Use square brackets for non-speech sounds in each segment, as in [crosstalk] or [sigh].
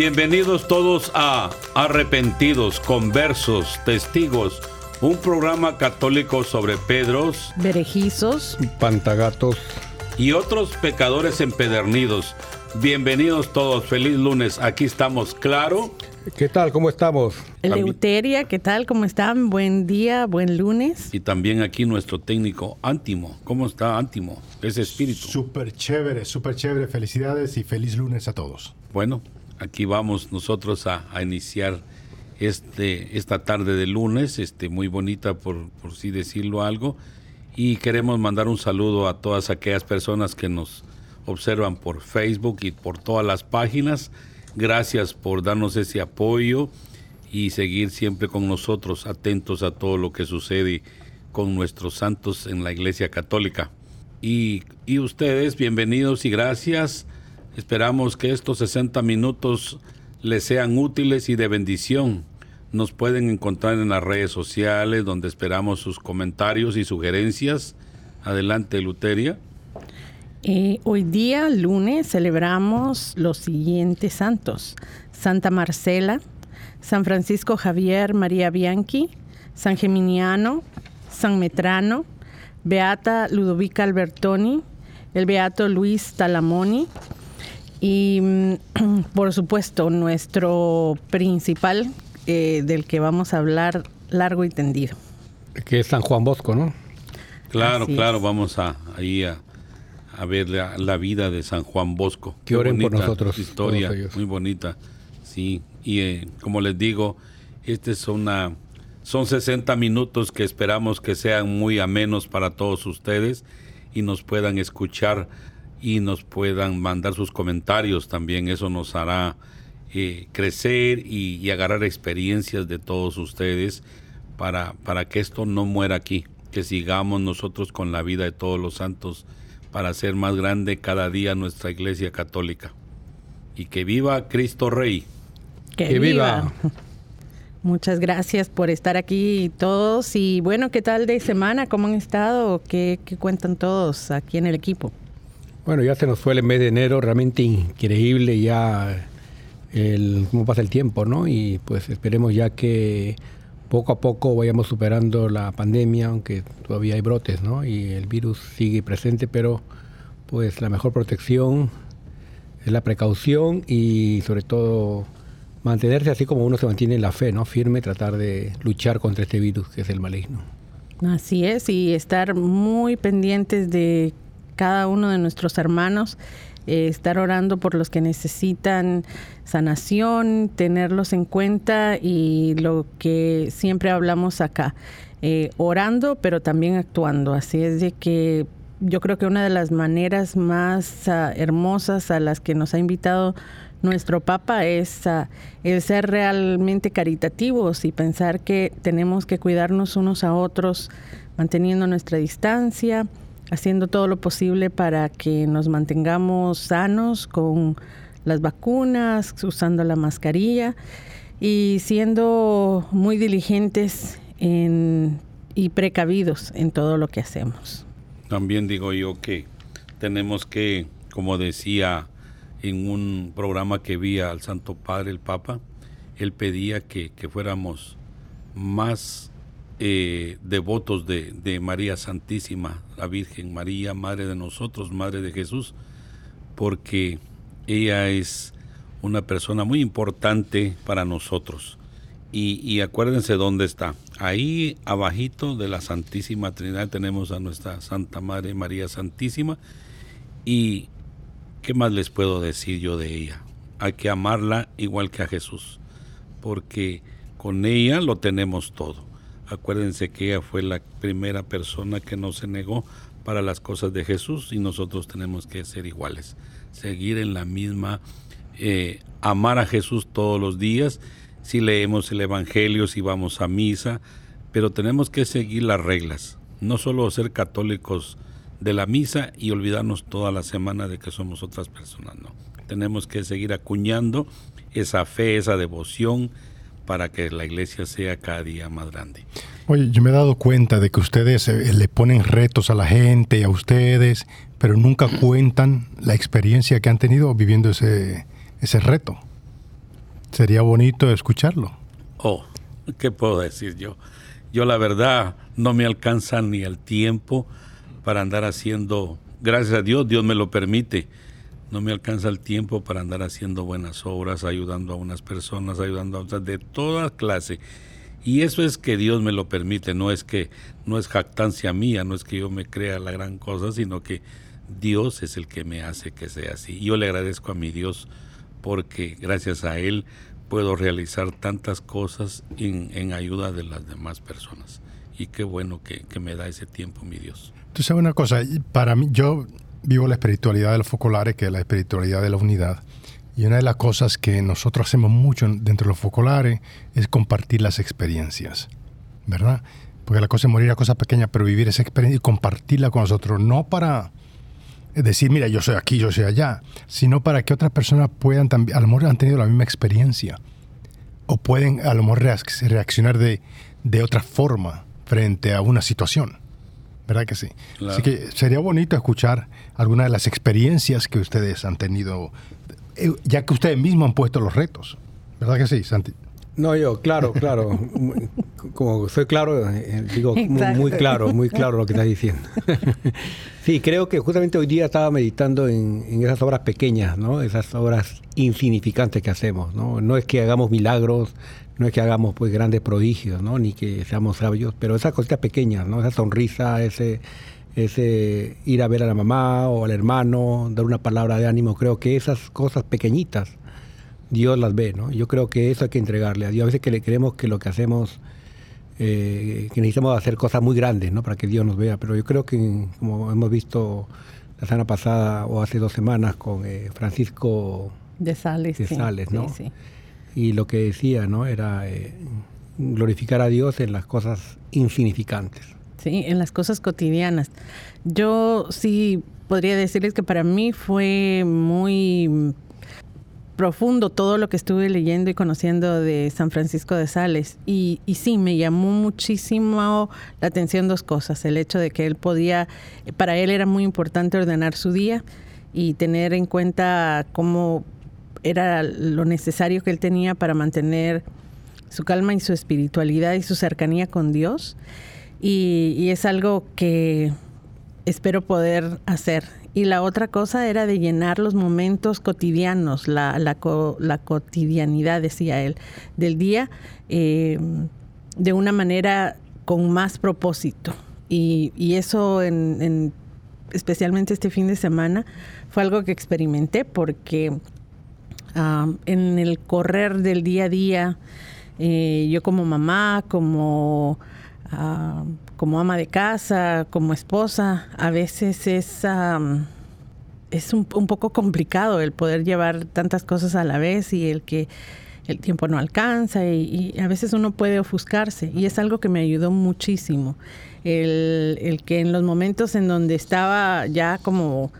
Bienvenidos todos a Arrepentidos, Conversos, Testigos, un programa católico sobre Pedros, Berejizos, Pantagatos y otros pecadores empedernidos. Bienvenidos todos, feliz lunes, aquí estamos, claro. ¿Qué tal? ¿Cómo estamos? Eleuteria, ¿qué tal? ¿Cómo están? Buen día, buen lunes. Y también aquí nuestro técnico Ántimo. ¿Cómo está Ántimo? Ese espíritu. Súper chévere, súper chévere. Felicidades y feliz lunes a todos. Bueno, aquí vamos nosotros a, iniciar este, esta tarde de lunes, este, muy bonita por, por sí decirlo algo, y queremos mandar un saludo a todas aquellas personas que nos observan por Facebook y por todas las páginas. Gracias por darnos ese apoyo y seguir siempre con nosotros, atentos a todo lo que sucede con nuestros santos en la Iglesia Católica. Y, y ustedes, bienvenidos y gracias Esperamos que estos 60 minutos les sean útiles y de bendición. Nos pueden encontrar en las redes sociales donde esperamos sus comentarios y sugerencias. Adelante, Luteria. Eh, hoy día, lunes, celebramos los siguientes santos. Santa Marcela, San Francisco Javier María Bianchi, San Geminiano, San Metrano, Beata Ludovica Albertoni, el Beato Luis Talamoni, y mm, [clears throat] por supuesto, nuestro principal eh, del que vamos a hablar largo y tendido. Que es San Juan Bosco, ¿no? Claro, claro, vamos a, ahí a, ver la, vida de San Juan Bosco. Que oren por nosotros. Historia muy bonita, sí. Y eh, como les digo, este es una, son 60 minutos que esperamos que sean muy amenos para todos ustedes y nos puedan escuchar y nos puedan mandar sus comentarios también. Eso nos hará eh, crecer y, agarrar experiencias de todos ustedes para, para que esto no muera aquí, que sigamos nosotros con la vida de todos los santos para hacer más grande cada día nuestra iglesia católica. Y que viva Cristo Rey. Que, viva. [laughs] Muchas gracias por estar aquí todos y bueno, ¿qué tal de semana? ¿Cómo han estado? ¿Qué, qué cuentan todos aquí en el equipo? Bueno, ya se nos fue el mes de enero, realmente increíble ya el, cómo pasa el tiempo, ¿no? Y pues esperemos ya que poco a poco vayamos superando la pandemia, aunque todavía hay brotes, ¿no? Y el virus sigue presente, pero pues la mejor protección es la precaución y sobre todo mantenerse así como uno se mantiene en la fe, ¿no? Firme, tratar de luchar contra este virus que es el maligno. Así es, y estar muy pendientes de cada uno de nuestros hermanos, eh, estar orando por los que necesitan sanación, tenerlos en cuenta y lo que siempre hablamos acá, eh, orando, pero también actuando. Así es de que yo creo que una de las maneras más ah, hermosas a las que nos ha invitado nuestro Papa es ah, el ser realmente caritativos y pensar que tenemos que cuidarnos unos a otros, manteniendo nuestra distancia, haciendo todo lo posible para que nos mantengamos sanos con las vacunas, usando la mascarilla y siendo muy diligentes y precavidos en todo lo que hacemos. También digo yo que tenemos que, como decía en un programa que vi al Santo Padre, el Papa, él pedía que, fuéramos más eh, devotos de, de, María Santísima, la Virgen María, Madre de nosotros, Madre de Jesús, porque ella es una persona muy importante para nosotros. Y, acuérdense dónde está. Ahí abajito de la Santísima Trinidad tenemos a nuestra Santa Madre María Santísima. Y qué más les puedo decir yo de ella. Hay que amarla igual que a Jesús, porque con ella lo tenemos todo. Acuérdense que ella fue la primera persona que no se negó para las cosas de Jesús y nosotros tenemos que ser iguales, seguir en la misma, eh, amar a Jesús todos los días. Si leemos el Evangelio, si vamos a misa, pero tenemos que seguir las reglas, no solo ser católicos de la misa y olvidarnos toda la semana de que somos otras personas, no. Tenemos que seguir acuñando esa fe, esa devoción para que la iglesia sea cada día más grande. Oye, yo me he dado cuenta de que ustedes eh, le ponen retos a la gente, a ustedes, pero nunca [clears throat] cuentan la experiencia que han tenido viviendo ese, ese reto. Sería bonito escucharlo. Oh, ¿qué puedo decir yo? Yo la verdad no me alcanza ni el tiempo para andar haciendo, gracias a Dios, Dios me lo permite, no me alcanza el tiempo para andar haciendo buenas obras, ayudando a unas personas, ayudando a otras de toda clase. Y eso es que Dios me lo permite, no es que no es jactancia mía, no es que yo me crea la gran cosa, sino que Dios es el que me hace que sea así. Yo le agradezco a mi Dios porque gracias a él puedo realizar tantas cosas en, ayuda de las demás personas. Y qué bueno que, me da ese tiempo, mi Dios. Tú sabes una cosa, para mí, yo vivo la espiritualidad de los focolares, que es la espiritualidad de la unidad. Y una de las cosas que nosotros hacemos mucho dentro de los focolares es compartir las experiencias, ¿verdad? Porque la cosa es morir a cosas pequeñas, pero vivir esa experiencia y compartirla con nosotros, no para decir, mira, yo soy aquí, yo soy allá, sino para que otras personas puedan también, a lo mejor han tenido la misma experiencia, o pueden a lo mejor reaccionar de, de otra forma frente a una situación. ¿Verdad que sí? Así que sería bonito escuchar algunas de las experiencias que ustedes han tenido, eh, ya que ustedes mismos han puesto los retos. ¿Verdad que sí, Santi? No, yo, claro, claro. [laughs] Como soy claro, eh, digo muy, claro, muy claro lo que estás diciendo. [laughs] sí, creo que justamente hoy día estaba meditando en, esas obras pequeñas, ¿no? Esas obras insignificantes que hacemos, ¿no? No es que hagamos milagros, no es que hagamos pues grandes prodigios, ¿no? Ni que seamos sabios, pero esas cositas pequeñas, ¿no? Esa sonrisa, ese, ese ir a ver a la mamá o al hermano, dar una palabra de ánimo, creo que esas cosas pequeñitas Dios las ve, ¿no? Yo creo que eso hay que entregarle a Dios. A veces que le creemos que lo que hacemos, eh, que necesitamos hacer cosas muy grandes, ¿no? Para que Dios nos vea. Pero yo creo que, como hemos visto la semana pasada o hace dos semanas con eh, Francisco de Sales, de Sales ¿no? Sí, Y lo que decía, ¿no? Era eh, glorificar a Dios en las cosas insignificantes. Sí, en las cosas cotidianas. Yo sí podría decirles que para mí fue muy profundo todo lo que estuve leyendo y conociendo de San Francisco de Sales. Y, y, sí, me llamó muchísimo la atención dos cosas. El hecho de que él podía, para él era muy importante ordenar su día y tener en cuenta cómo era lo necesario que él tenía para mantener su calma y su espiritualidad y su cercanía con Dios. Y, es algo que espero poder hacer y la otra cosa era de llenar los momentos cotidianos, la, la, la cotidianidad, decía él, del día eh, de una manera con más propósito. Y, eso, en, especialmente este fin de semana, fue algo que experimenté porque ah, en el correr del día a día, eh, yo como mamá, como ah, como ama de casa, como esposa, a veces es, es un, poco complicado el poder llevar tantas cosas a la vez y el que el tiempo no alcanza y, a veces uno puede ofuscarse y es algo que me ayudó muchísimo. El, el que en los momentos en donde estaba ya como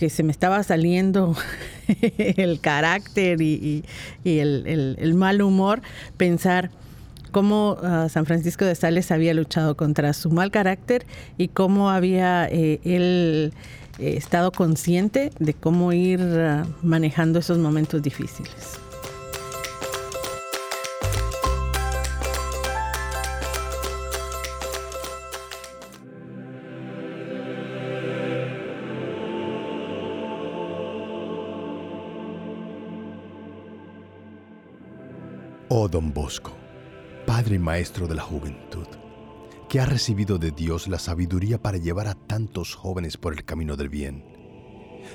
que se me estaba saliendo [laughs] el carácter y, el, mal humor, pensar cómo ah, San Francisco de Sales había luchado contra su mal carácter y cómo había eh, él eh, estado consciente de cómo ir ah, manejando esos momentos difíciles. Oh don Bosco, Padre y Maestro de la juventud, que ha recibido de Dios la sabiduría para llevar a tantos jóvenes por el camino del bien.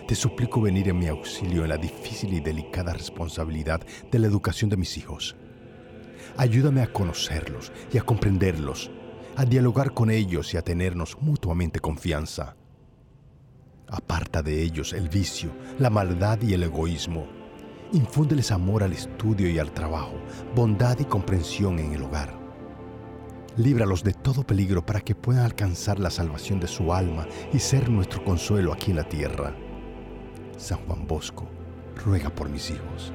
Te suplico venir en mi auxilio en la difícil y delicada responsabilidad de la educación de mis hijos. Ayúdame a conocerlos y a comprenderlos, a dialogar con ellos y a tenernos mutuamente confianza. Aparta de ellos el vicio, la maldad y el egoísmo Infúndeles amor al estudio y al trabajo, bondad y comprensión en el hogar. Líbralos de todo peligro para que puedan alcanzar la salvación de su alma y ser nuestro consuelo aquí en la tierra. San Juan Bosco, ruega por mis hijos.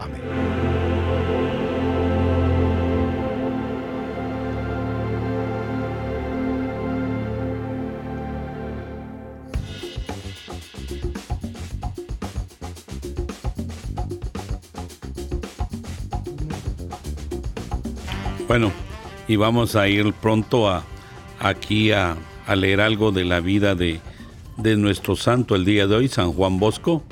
Amén. Bueno, y vamos a ir pronto a, aquí a, leer algo de la vida de, de nuestro santo el día de hoy, San Juan Bosco.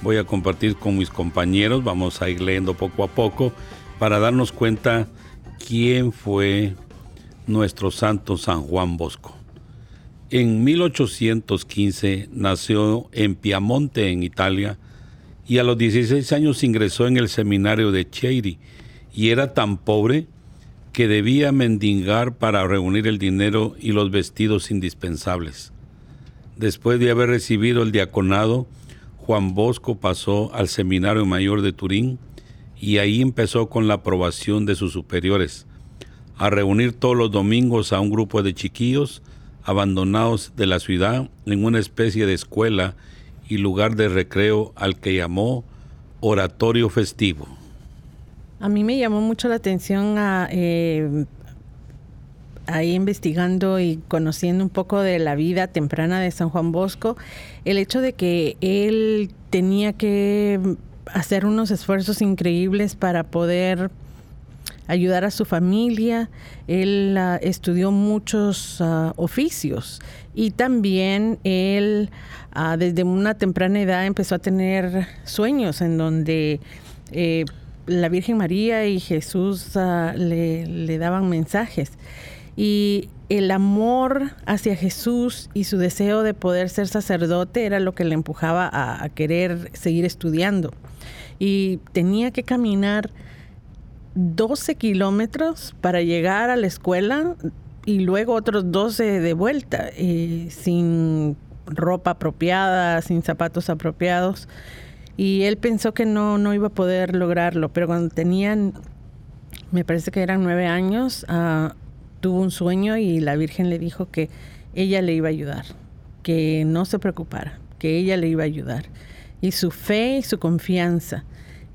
Voy a compartir con mis compañeros, vamos a ir leyendo poco a poco para darnos cuenta quién fue nuestro santo San Juan Bosco. En 1815 nació en Piamonte, en Italia, y a los 16 años ingresó en el seminario de Chieri, y era tan pobre que debía mendigar para reunir el dinero y los vestidos indispensables. Después de haber recibido el diaconado, Juan Bosco pasó al Seminario Mayor de Turín y ahí empezó con la aprobación de sus superiores, a reunir todos los domingos a un grupo de chiquillos abandonados de la ciudad en una especie de escuela y lugar de recreo al que llamó oratorio festivo. A mí me llamó mucho la atención a, eh, ahí investigando y conociendo un poco de la vida temprana de San Juan Bosco, el hecho de que él tenía que hacer unos esfuerzos increíbles para poder ayudar a su familia. Él ah, estudió muchos ah, oficios y también él ah, desde una temprana edad empezó a tener sueños en donde eh, la Virgen María y Jesús le, daban mensajes. Y el amor hacia Jesús y su deseo de poder ser sacerdote era lo que le empujaba a, querer seguir estudiando. Y tenía que caminar 12 kilómetros para llegar a la escuela y luego otros 12 de vuelta, eh, sin ropa apropiada, sin zapatos apropiados y él pensó que no, no iba a poder lograrlo, pero cuando tenían, me parece que eran nueve años, ah, tuvo un sueño y la Virgen le dijo que ella le iba a ayudar, que no se preocupara, que ella le iba a ayudar. Y su fe y su confianza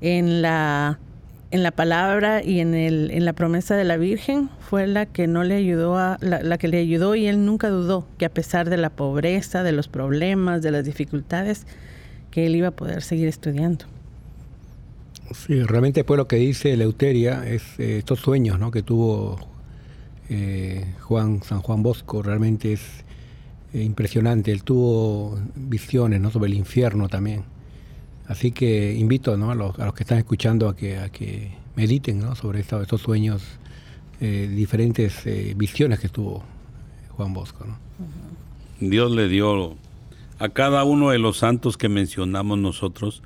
en la, en la palabra y en, el, en la promesa de la Virgen fue la que no le ayudó a, la, la que le ayudó y él nunca dudó que a pesar de la pobreza, de los problemas, de las dificultades, que él iba a poder seguir estudiando. Sí, realmente fue lo que dice Leuteria, es eh, estos sueños ¿no? que tuvo eh, Juan, San Juan Bosco, realmente es eh, impresionante. Él tuvo visiones ¿no? sobre el infierno también. Así que invito ¿no? a, los, que están escuchando a que, a que mediten ¿no? sobre estos sueños, diferentes visiones que tuvo Juan Bosco. ¿no? Dios le dio a cada uno de los santos que mencionamos nosotros,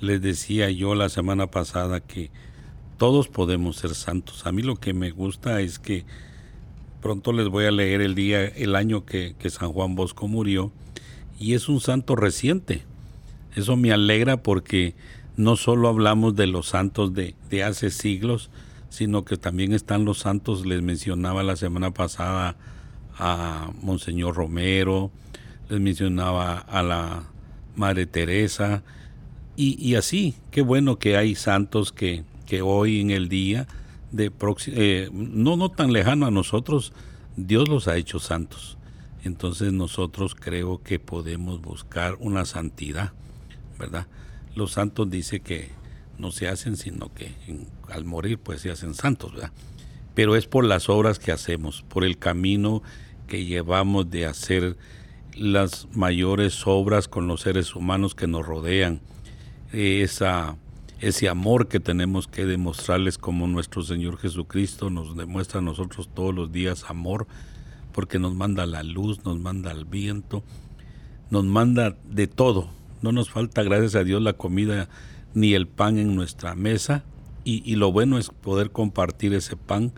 les decía yo la semana pasada que todos podemos ser santos. A mí lo que me gusta es que Pronto les voy a leer el día, el año que, que San Juan Bosco murió y es un santo reciente. Eso me alegra porque no solo hablamos de los santos de, de hace siglos, sino que también están los santos, les mencionaba la semana pasada a Monseñor Romero, les mencionaba a la Madre Teresa, y, así, qué bueno que hay santos que, que hoy en el día, de eh, no, no tan lejano a nosotros, Dios los ha hecho santos. Entonces nosotros creo que podemos buscar una santidad, ¿verdad? Los santos dice que no se hacen, sino que al morir pues se hacen santos, ¿verdad? Pero es por las obras que hacemos, por el camino que llevamos de hacer las mayores obras con los seres humanos que nos rodean, esa, ese amor que tenemos que demostrarles como nuestro Señor Jesucristo nos demuestra a nosotros todos los días amor, porque nos manda la luz, nos manda el viento, nos manda de todo. No nos falta, gracias a Dios, la comida ni el pan en nuestra mesa, y, y lo bueno es poder compartir ese pan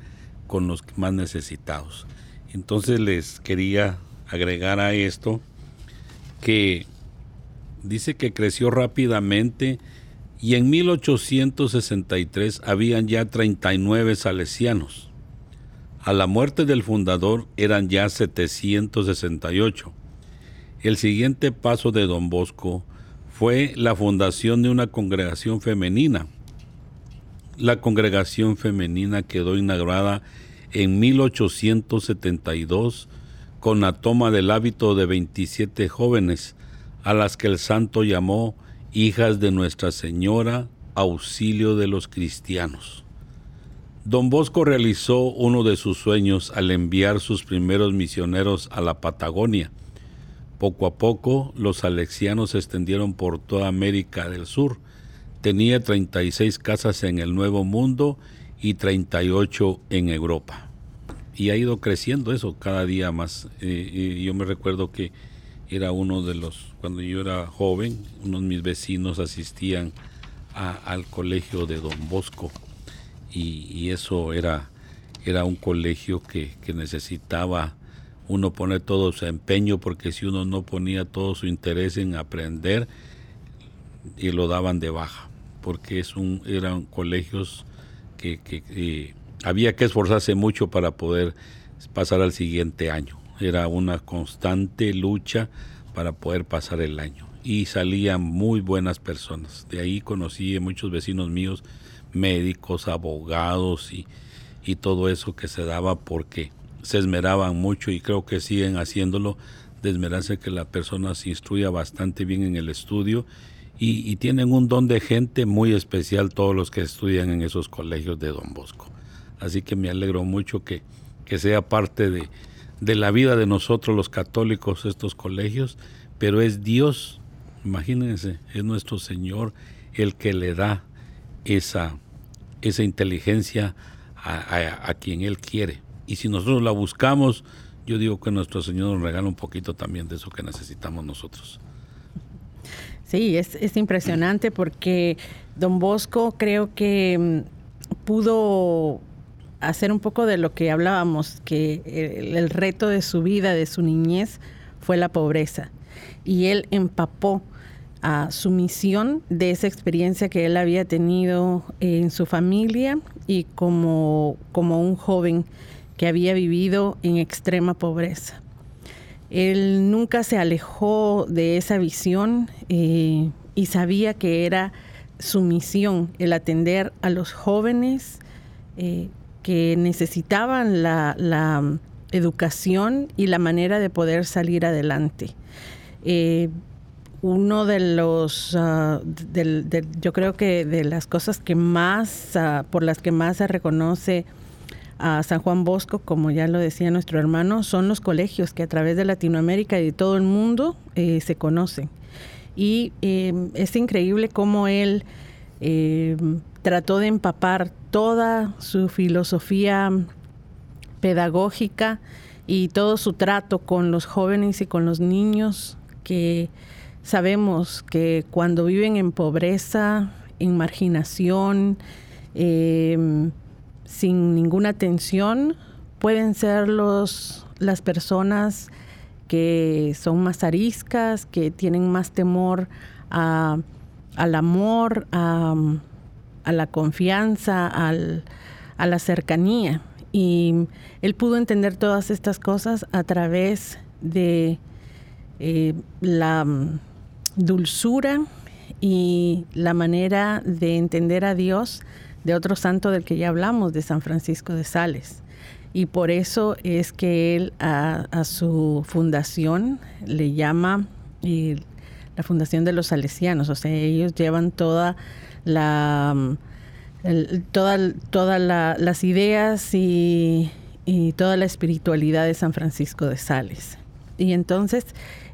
con los más necesitados. Entonces les quería agregar a esto que dice que creció rápidamente y en 1863 habían ya 39 salesianos. A la muerte del fundador eran ya 768. El siguiente paso de don Bosco fue la fundación de una congregación femenina. La congregación femenina quedó inaugurada en 1872 con la toma del hábito de 27 jóvenes, a las que el santo llamó hijas de Nuestra Señora, auxilio de los cristianos. Don Bosco realizó uno de sus sueños al enviar sus primeros misioneros a la Patagonia. Poco a poco los alexianos se extendieron por toda América del Sur. Tenía 36 casas en el Nuevo Mundo y 38 en Europa y ha ido creciendo eso cada día más. Eh, yo me recuerdo que era uno de los, cuando yo era joven, unos de mis vecinos asistían al colegio de Don Bosco y, eso era, era un colegio que, que, necesitaba uno poner todo su empeño porque si uno no ponía todo su interés en aprender y lo daban de baja porque es un, eran colegios que, que había que esforzarse mucho para poder pasar al siguiente año. Era una constante lucha para poder pasar el año. Y salían muy buenas personas. De ahí conocí a muchos vecinos míos, médicos, abogados y, y todo eso que se daba porque se esmeraban mucho y creo que siguen haciéndolo de esmerarse que la persona se instruya bastante bien en el estudio y, y, tienen un don de gente muy especial todos los que estudian en esos colegios de Don Bosco. Así que me alegro mucho que, sea parte de, de la vida de nosotros los católicos estos colegios, pero es Dios, imagínense, es nuestro Señor el que le da esa, esa inteligencia a, a, quien Él quiere. Y si nosotros la buscamos, yo digo que nuestro Señor nos regala un poquito también de eso que necesitamos nosotros. Sí, es, es impresionante porque don Bosco creo que mm, pudo hacer un poco de lo que hablábamos, que el, reto de su vida, de su niñez, fue la pobreza. Y él empapó a su misión de esa experiencia que él había tenido en su familia y como, como un joven que había vivido en extrema pobreza. Él nunca se alejó de esa visión eh, y sabía que era su misión el atender a los jóvenes eh, que necesitaban la, educación y la manera de poder salir adelante. Eh, uno de los, ah, yo creo que de las cosas que más, ah, por las que más se reconoce a San Juan Bosco, como ya lo decía nuestro hermano, son los colegios que a través de Latinoamérica y de todo el mundo eh, se conocen. Y eh, es increíble cómo él trató de empapar toda su filosofía pedagógica y todo su trato con los jóvenes y con los niños que sabemos que cuando viven en pobreza, en marginación, em, sin ninguna atención, pueden ser los, las personas que son más ariscas, que tienen más temor a, al amor, a, la confianza, al, a la cercanía. Y él pudo entender todas estas cosas a través de eh, la mm, dulzura y la manera de entender a Dios de otro santo del que ya hablamos, de San Francisco de Sales. Y por eso es que él a, su fundación le llama la Fundación de los Salesianos, o sea, ellos llevan toda la... Todas toda las ideas y, y, toda la espiritualidad de San Francisco de Sales. Y entonces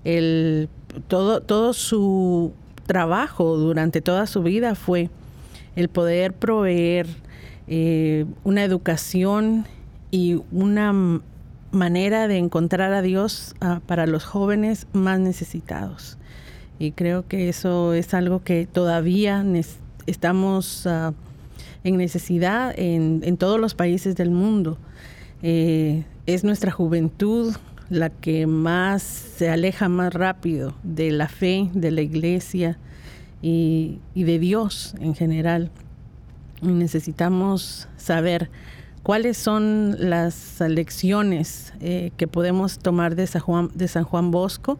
el, todo, todo su trabajo durante toda su vida fue el poder proveer eh, una educación y una manera de encontrar a Dios ah, para los jóvenes más necesitados. Y creo que eso es algo que todavía estamos ah, en necesidad en, todos los países del mundo. Eh, es nuestra juventud la que más se aleja más rápido de la fe, de la iglesia y, de Dios en general. Y necesitamos saber cuáles son las lecciones eh, que podemos tomar de San Juan, de San Juan Bosco,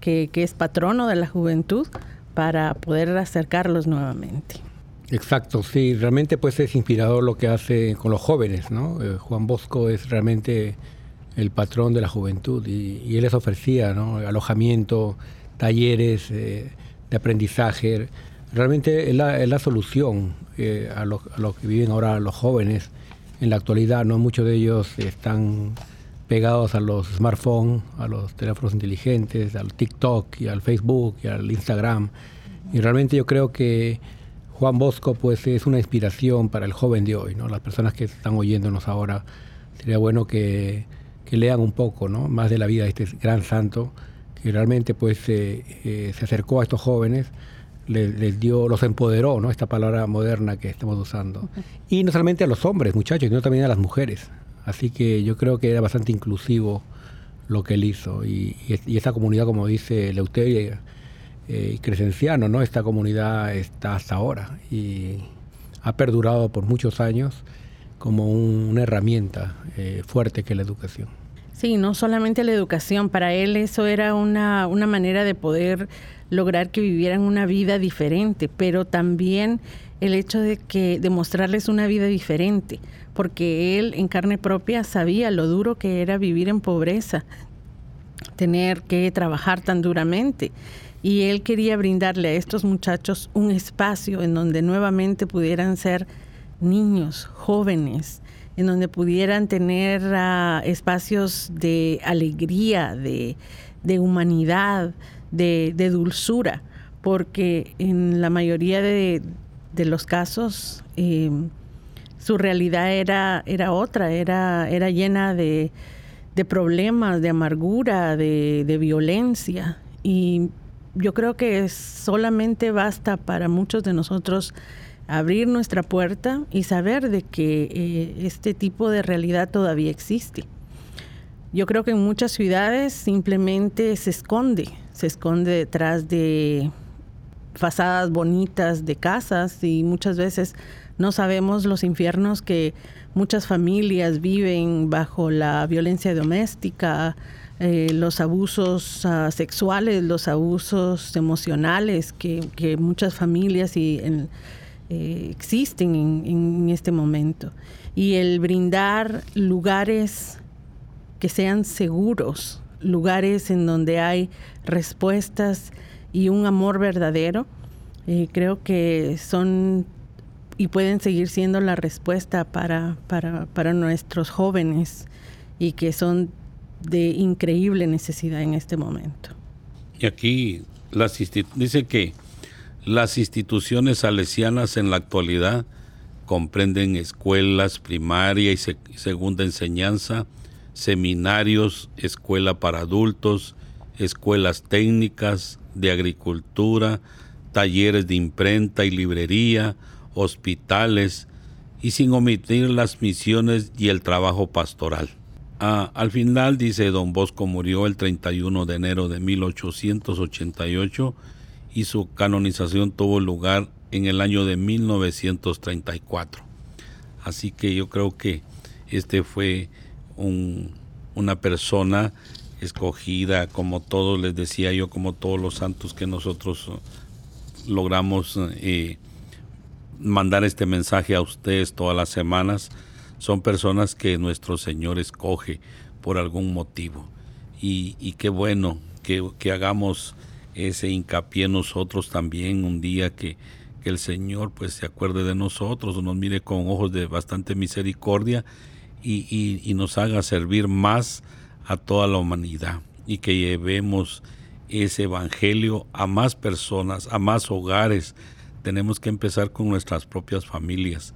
que, es patrono de la juventud, para poder acercarlos nuevamente. Exacto, sí, realmente pues es inspirador lo que hace con los jóvenes, ¿no? Eh, Juan Bosco es realmente el patrón de la juventud y, él les ofrecía alojamiento, talleres eh, de aprendizaje. Realmente es la, solución eh, a, lo, que viven ahora los jóvenes en la actualidad. ¿no? Muchos de ellos están pegados a los smartphones, a los teléfonos inteligentes, al TikTok y al Facebook y al Instagram. Y realmente yo creo que Juan Bosco pues es una inspiración para el joven de hoy, ¿no? Las personas que están oyéndonos ahora, sería bueno que que lean un poco ¿no? más de la vida de este gran santo, que realmente pues eh, se acercó a estos jóvenes, les, dio, los empoderó, ¿no? esta palabra moderna que estamos usando. Y no solamente a los hombres, muchachos, sino también a las mujeres. Así que yo creo que era bastante inclusivo lo que él hizo. Y, y, comunidad, como dice Leuteria eh, y Crescenciano, ¿no? esta comunidad está hasta ahora y ha perdurado por muchos años como una herramienta eh, fuerte que la educación. Sí, no solamente la educación, para él eso era una, una manera de poder lograr que vivieran una vida diferente, pero también el hecho de que demostrarles una vida diferente, porque él en carne propia sabía lo duro que era vivir en pobreza, tener que trabajar tan duramente. Y él quería brindarle a estos muchachos un espacio en donde nuevamente pudieran ser niños, jóvenes, en donde pudieran tener ah, espacios de alegría, de, humanidad, de, dulzura, porque en la mayoría de, los casos eh, su realidad era, era otra, era, era llena de, problemas, de amargura, de violencia. Y yo creo que solamente basta para muchos de nosotros abrir nuestra puerta y saber de que eh, este tipo de realidad todavía existe. Yo creo que en muchas ciudades simplemente se esconde, se esconde detrás de fachadas bonitas de casas y muchas veces no sabemos los infiernos que muchas familias viven bajo la violencia doméstica, eh, los abusos ah, sexuales, los abusos emocionales que, que muchas familias y en, eh, existen en, este momento. Y el brindar lugares que sean seguros, lugares en donde hay respuestas y un amor verdadero, eh, creo que son y pueden seguir siendo la respuesta para, para, para nuestros jóvenes y que son de increíble necesidad en este momento. Y aquí las dice que las instituciones salesianas en la actualidad comprenden escuelas primaria y, segunda enseñanza, seminarios, escuela para adultos, escuelas técnicas de agricultura, talleres de imprenta y librería, hospitales y sin omitir las misiones y el trabajo pastoral. Ah, al final, dice, don Bosco murió el 31 de enero de 1888 y su canonización tuvo lugar en el año de 1934. Así que yo creo que este fue una persona escogida, como todos les decía yo, como todos los santos que nosotros eh, logramos eh, mandar este mensaje a ustedes todas las semanas, son personas que nuestro Señor escoge por algún motivo. Y, qué bueno que, que, hagamos ese hincapié nosotros también un día que, que el Señor pues se acuerde de nosotros, nos mire con ojos de bastante misericordia y, nos haga servir más a toda la humanidad y que llevemos ese evangelio a más personas, a más hogares. Tenemos que empezar con nuestras propias familias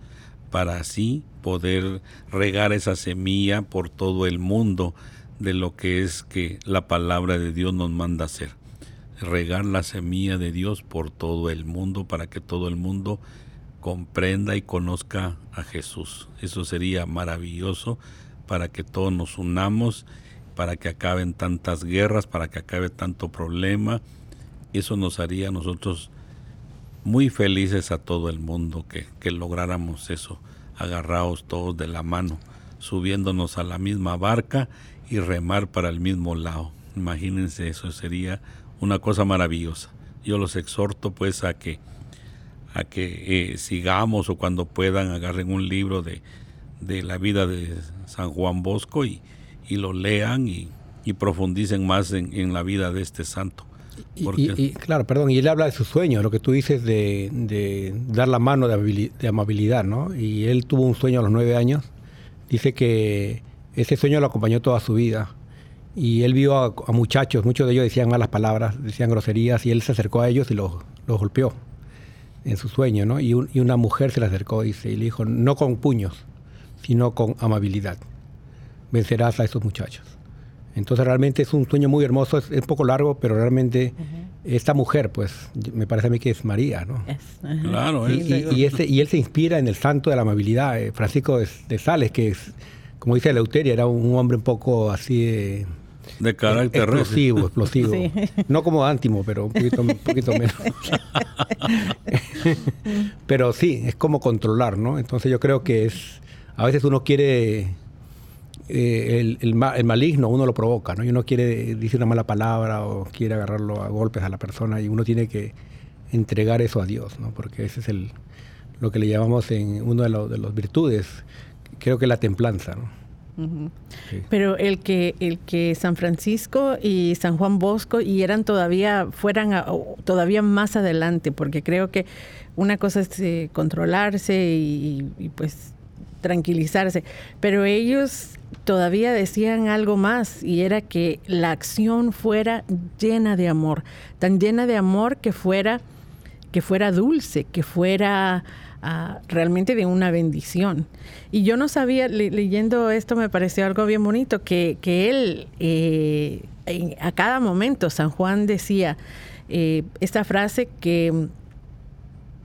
para así poder regar esa semilla por todo el mundo de lo que es que la palabra de Dios nos manda hacer. Regar la semilla de Dios por todo el mundo para que todo el mundo comprenda y conozca a Jesús. Eso sería maravilloso para que todos nos unamos, para que acaben tantas guerras, para que acabe tanto problema. Eso nos haría a nosotros muy felices a todo el mundo que, que lográramos eso, agarrados todos de la mano, subiéndonos a la misma barca y remar para el mismo lado. Imagínense, eso sería una cosa maravillosa. Yo los exhorto pues a que a que eh, sigamos o cuando puedan agarren un libro de, la vida de San Juan Bosco y, y lo lean y, profundicen más en, la vida de este santo. Y, claro, perdón, y él habla de su sueño, lo que tú dices de, dar la mano de, amabilidad, ¿no? Y él tuvo un sueño a los nueve años, dice que ese sueño lo acompañó toda su vida. Y él vio a, muchachos, muchos de ellos decían malas palabras, decían groserías, y él se acercó a ellos y los, los golpeó en su sueño, ¿no? Y, una mujer se le acercó y, le dijo, no con puños, sino con amabilidad. Vencerás a esos muchachos. Entonces realmente es un sueño muy hermoso, es, un poco largo, pero realmente esta mujer, pues me parece a mí que es María, ¿no? claro. Y, y, y, él se inspira en el santo de la amabilidad, eh, Francisco de, Sales, que es, como dice Eleuteria, era un, hombre un poco así... De carácter explosivo, explosivo. No como Ántimo, pero un poquito, un poquito menos. [laughs] pero sí, es como controlar, ¿no? Entonces yo creo que es, a veces uno quiere, eh, el, el, maligno uno lo provoca, ¿no? Y uno quiere decir una mala palabra o quiere agarrarlo a golpes a la persona y uno tiene que entregar eso a Dios, ¿no? Porque ese es el, lo que le llamamos en uno de, los de las virtudes, creo que la templanza, ¿no? Pero el que, el que San Francisco y San Juan Bosco y eran todavía, fueran todavía más adelante, porque creo que una cosa es eh, controlarse y, pues tranquilizarse, pero ellos todavía decían algo más y era que la acción fuera llena de amor, tan llena de amor que fuera que fuera dulce, que fuera realmente de una bendición. Y yo no sabía, leyendo esto me pareció algo bien bonito, que, que él eh, a cada momento, San Juan decía eh, esta frase que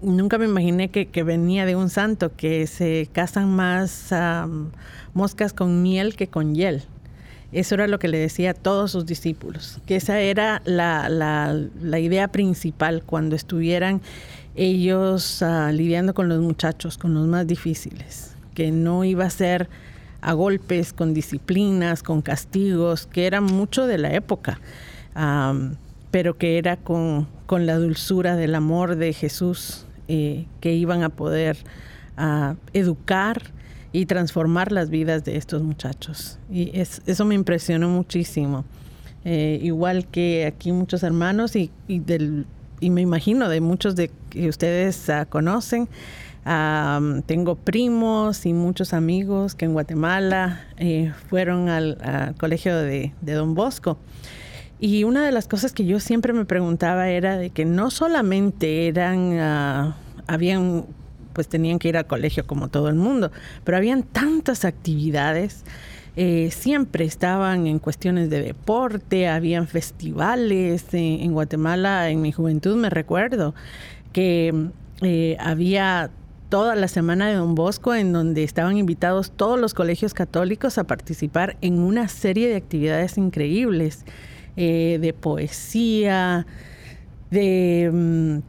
nunca me imaginé que, venía de un santo, que se casan más moscas con miel que con hiel. Eso era lo que le decía a todos sus discípulos, que esa era la, la, la idea principal cuando estuvieran ellos ah, lidiando con los muchachos, con los más difíciles, que no iba a ser a golpes, con disciplinas, con castigos, que era mucho de la época, pero que era con, la dulzura del amor de Jesús eh, que iban a poder ah, educar y transformar las vidas de estos muchachos. Y eso me impresionó muchísimo. Eh, igual que aquí muchos hermanos y del y me imagino de muchos de que ustedes ah, conocen. tengo primos y muchos amigos que en Guatemala eh, fueron al, colegio de, Don Bosco. Y una de las cosas que yo siempre me preguntaba era de que no solamente eran, uh, habían, pues tenían que ir al colegio como todo el mundo, pero habían tantas actividades eh, siempre estaban en cuestiones de deporte, habían festivales en, Guatemala, en mi juventud me recuerdo que eh, había toda la semana de Don Bosco en donde estaban invitados todos los colegios católicos a participar en una serie de actividades increíbles, eh, de poesía, de...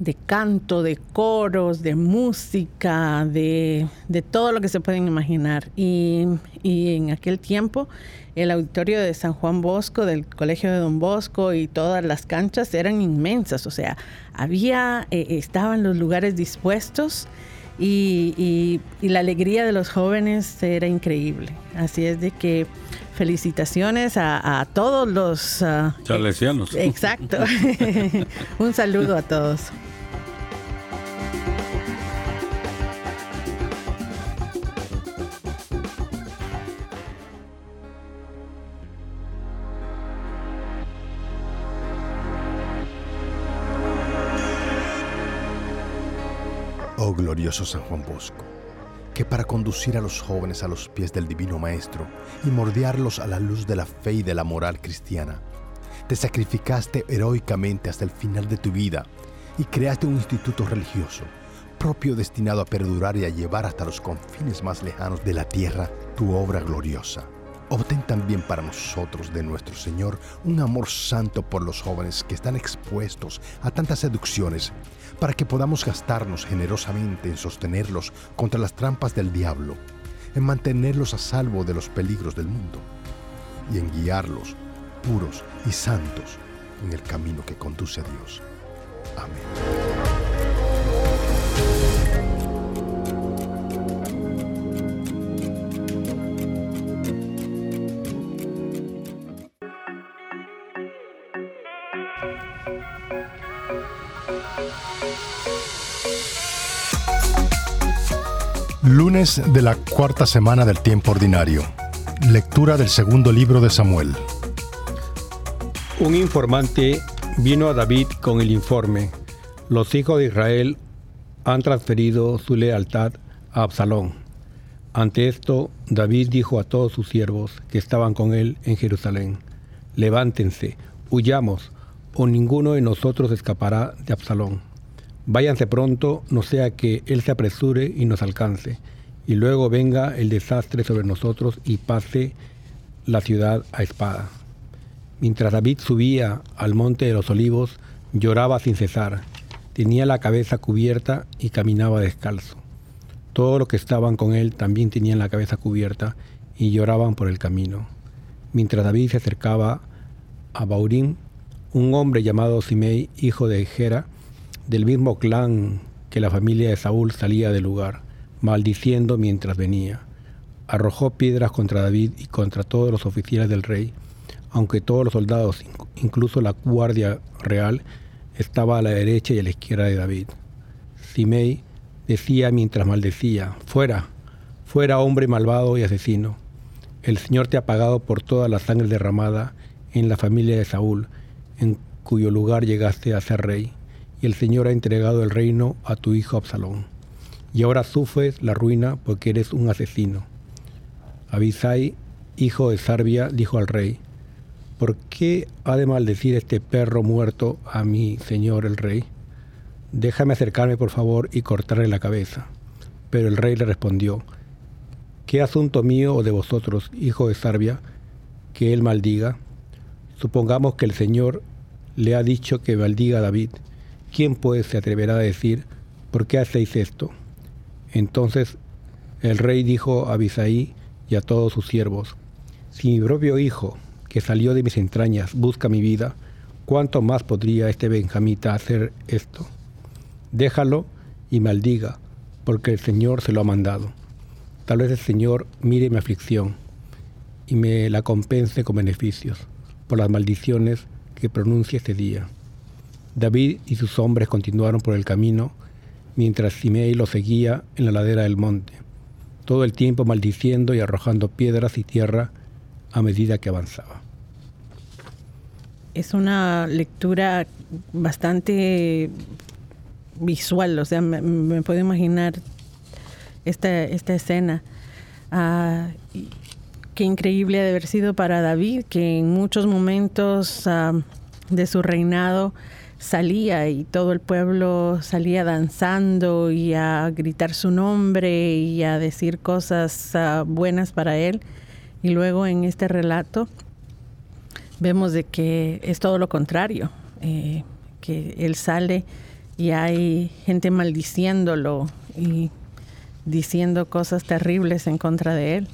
De canto, de coros, de música, de, todo lo que se pueden imaginar. Y, en aquel tiempo el auditorio de San Juan Bosco, del Colegio de Don Bosco y todas las canchas eran inmensas, o sea, había, eh, estaban los lugares dispuestos y, la alegría de los jóvenes era increíble. Así es de que felicitaciones a, todos los... Uh, Exacto. [laughs] Un saludo a todos. Glorioso San Juan Bosco, que para conducir a los jóvenes a los pies del Divino Maestro y mordearlos a la luz de la fe y de la moral cristiana, te sacrificaste heroicamente hasta el final de tu vida y creaste un instituto religioso propio destinado a perdurar y a llevar hasta los confines más lejanos de la tierra tu obra gloriosa. Obtén también para nosotros de nuestro Señor un amor santo por los jóvenes que están expuestos a tantas seducciones para que podamos gastarnos generosamente en sostenerlos contra las trampas del diablo, en mantenerlos a salvo de los peligros del mundo y en guiarlos puros y santos en el camino que conduce a Dios. Amén. De la cuarta semana del tiempo ordinario. Lectura del segundo libro de Samuel. Un informante vino a David con el informe. Los hijos de Israel han transferido su lealtad a Absalón. Ante esto, David dijo a todos sus siervos que estaban con él en Jerusalén, levántense, huyamos, o ninguno de nosotros escapará de Absalón. Váyanse pronto, no sea que Él se apresure y nos alcance, y luego venga el desastre sobre nosotros y pase la ciudad a espada. Mientras David subía al monte de los olivos, lloraba sin cesar, tenía la cabeza cubierta y caminaba descalzo. Todos los que estaban con él también tenían la cabeza cubierta y lloraban por el camino. Mientras David se acercaba a Baurín, un hombre llamado Simei, hijo de Gera, del mismo clan que la familia de Saúl salía del lugar, maldiciendo mientras venía. Arrojó piedras contra David y contra todos los oficiales del rey, aunque todos los soldados, incluso la guardia real, estaba a la derecha y a la izquierda de David. Simei decía mientras maldecía, fuera, fuera hombre malvado y asesino. El Señor te ha pagado por toda la sangre derramada en la familia de Saúl, en cuyo lugar llegaste a ser rey y el Señor ha entregado el reino a tu hijo Absalón. Y ahora sufres la ruina porque eres un asesino. Abisai, hijo de Sarbia, dijo al rey, ¿por qué ha de maldecir este perro muerto a mi señor el rey? Déjame acercarme por favor y cortarle la cabeza. Pero el rey le respondió, ¿qué asunto mío o de vosotros, hijo de Sarbia, que él maldiga? Supongamos que el Señor le ha dicho que maldiga a David ¿quién pues se atreverá a decir, ¿por qué hacéis esto? Entonces el rey dijo a Abisaí y a todos sus siervos, si mi propio hijo, que salió de mis entrañas, busca mi vida, ¿cuánto más podría este benjamita hacer esto? Déjalo y maldiga, porque el Señor se lo ha mandado. Tal vez el Señor mire mi aflicción y me la compense con beneficios por las maldiciones que pronuncia este día. David y sus hombres continuaron por el camino, mientras Simei lo seguía en la ladera del monte, todo el tiempo maldiciendo y arrojando piedras y tierra a medida que avanzaba. Es una lectura bastante visual, o sea, me, puedo imaginar esta, esta escena. Ah, qué increíble ha de haber sido para David, que en muchos momentos ah, de su reinado salía y todo el pueblo salía danzando y a gritar su nombre y a decir cosas ah, buenas para él. Y luego en este relato vemos de que es todo lo contrario, eh, que él sale y hay gente maldiciéndolo y diciendo cosas terribles en contra de él.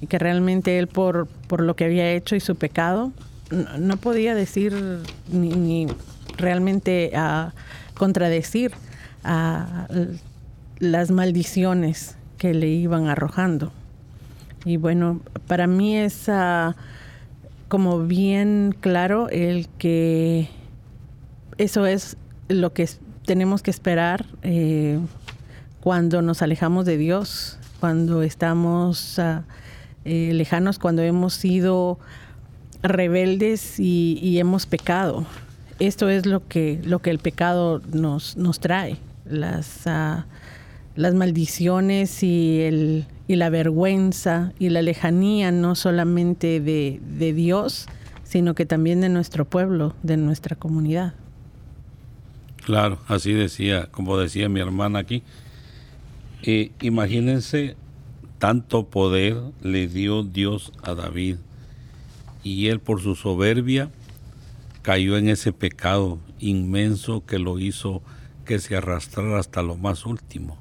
Y que realmente él por, por lo que había hecho y su pecado no, podía decir ni, realmente a contradecir a las maldiciones que le iban arrojando. Y bueno, para mí es ah, como bien claro el que eso es lo que tenemos que esperar eh, cuando nos alejamos de Dios, cuando estamos ah, eh, lejanos, cuando hemos sido rebeldes y, hemos pecado. Esto es lo que, lo que el pecado nos, nos trae, las, ah, las maldiciones y, el, y la vergüenza y la lejanía no solamente de, de Dios, sino que también de nuestro pueblo, de nuestra comunidad. Claro, así decía, como decía mi hermana aquí. Eh, imagínense tanto poder le dio Dios a David y él por su soberbia cayó en ese pecado inmenso que lo hizo que se arrastrara hasta lo más último.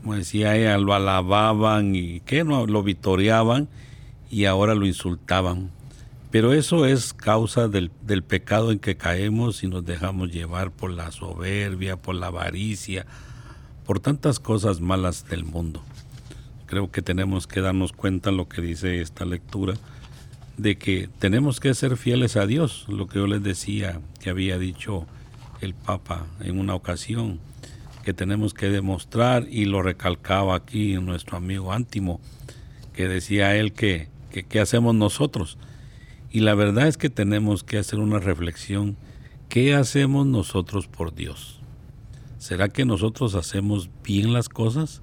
Como decía ella, lo alababan y que no lo vitoreaban y ahora lo insultaban. Pero eso es causa del, del, pecado en que caemos y nos dejamos llevar por la soberbia, por la avaricia, por tantas cosas malas del mundo. Creo que tenemos que darnos cuenta lo que dice esta lectura, de que tenemos que ser fieles a Dios, lo que yo les decía que había dicho el Papa en una ocasión, que tenemos que demostrar, y lo recalcaba aquí nuestro amigo Ántimo, que decía él que, qué hacemos nosotros y la verdad es que tenemos que hacer una reflexión. ¿Qué hacemos nosotros por Dios? ¿Será que nosotros hacemos bien las cosas?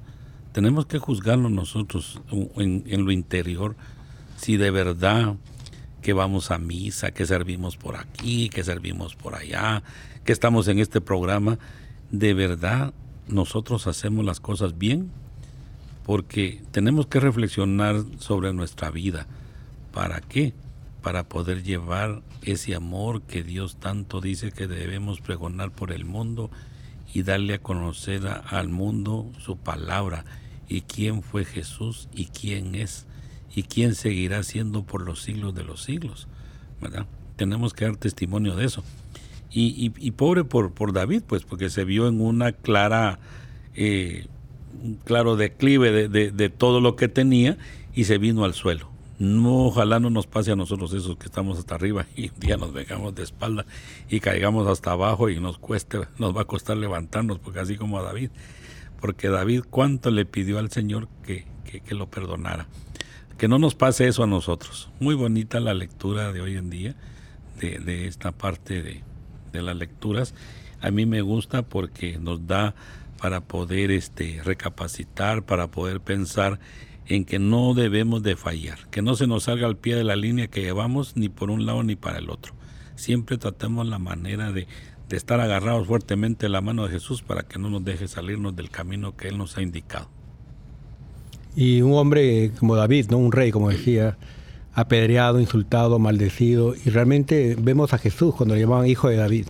Tenemos que juzgarlo nosotros en lo interior. Si de verdad que vamos a misa, que servimos por aquí, que servimos por allá, que estamos en este programa, de verdad nosotros hacemos las cosas bien, porque tenemos que reflexionar sobre nuestra vida. ¿Para qué? para poder llevar ese amor que Dios tanto dice que debemos pregonar por el mundo y darle a conocer al mundo su palabra y quién fue Jesús y quién es y quién seguirá siendo por los siglos de los siglos. ¿verdad? Tenemos que dar testimonio de eso. Y, y, pobre por, por David, pues porque se vio en una clara, eh, un claro declive de, de todo lo que tenía y se vino al suelo no, ojalá no nos pase a nosotros esos que estamos hasta arriba y un día nos vengamos de espalda y caigamos hasta abajo y nos cueste, nos va a costar levantarnos, porque así como a David, porque David cuánto le pidió al Señor que, que, lo perdonara. Que no nos pase eso a nosotros. Muy bonita la lectura de hoy en día, de, esta parte de, de las lecturas. A mí me gusta porque nos da para poder este, recapacitar, para poder pensar en que no debemos de fallar, que no se nos salga al pie de la línea que llevamos ni por un lado ni para el otro. Siempre tratemos la manera de, de estar agarrados fuertemente la mano de Jesús para que no nos deje salirnos del camino que Él nos ha indicado. Y un hombre como David, ¿no? un rey, como decía, apedreado, insultado, maldecido, y realmente vemos a Jesús cuando le llamaban hijo de David.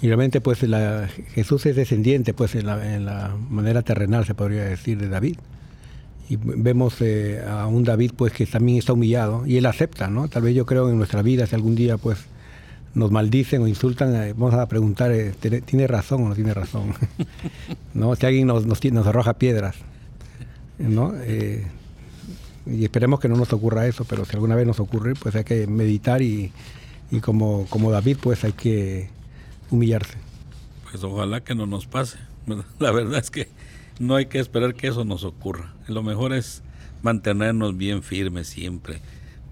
Y realmente pues la, Jesús es descendiente pues en la, en la manera terrenal, se podría decir, de David y vemos eh, a un David pues que también está humillado y él acepta, ¿no? Tal vez yo creo en nuestra vida si algún día pues nos maldicen o insultan, eh, vamos a preguntar, eh, ¿tiene razón o no tiene razón? [laughs] ¿No? Si alguien nos, nos, nos arroja piedras, ¿no? y esperemos que no nos ocurra eso, pero si alguna vez nos ocurre, pues hay que meditar y, y como, como David, pues hay que humillarse. Pues ojalá que no nos pase. [laughs] La verdad es que no hay que esperar que eso nos ocurra. Lo mejor es mantenernos bien firmes siempre,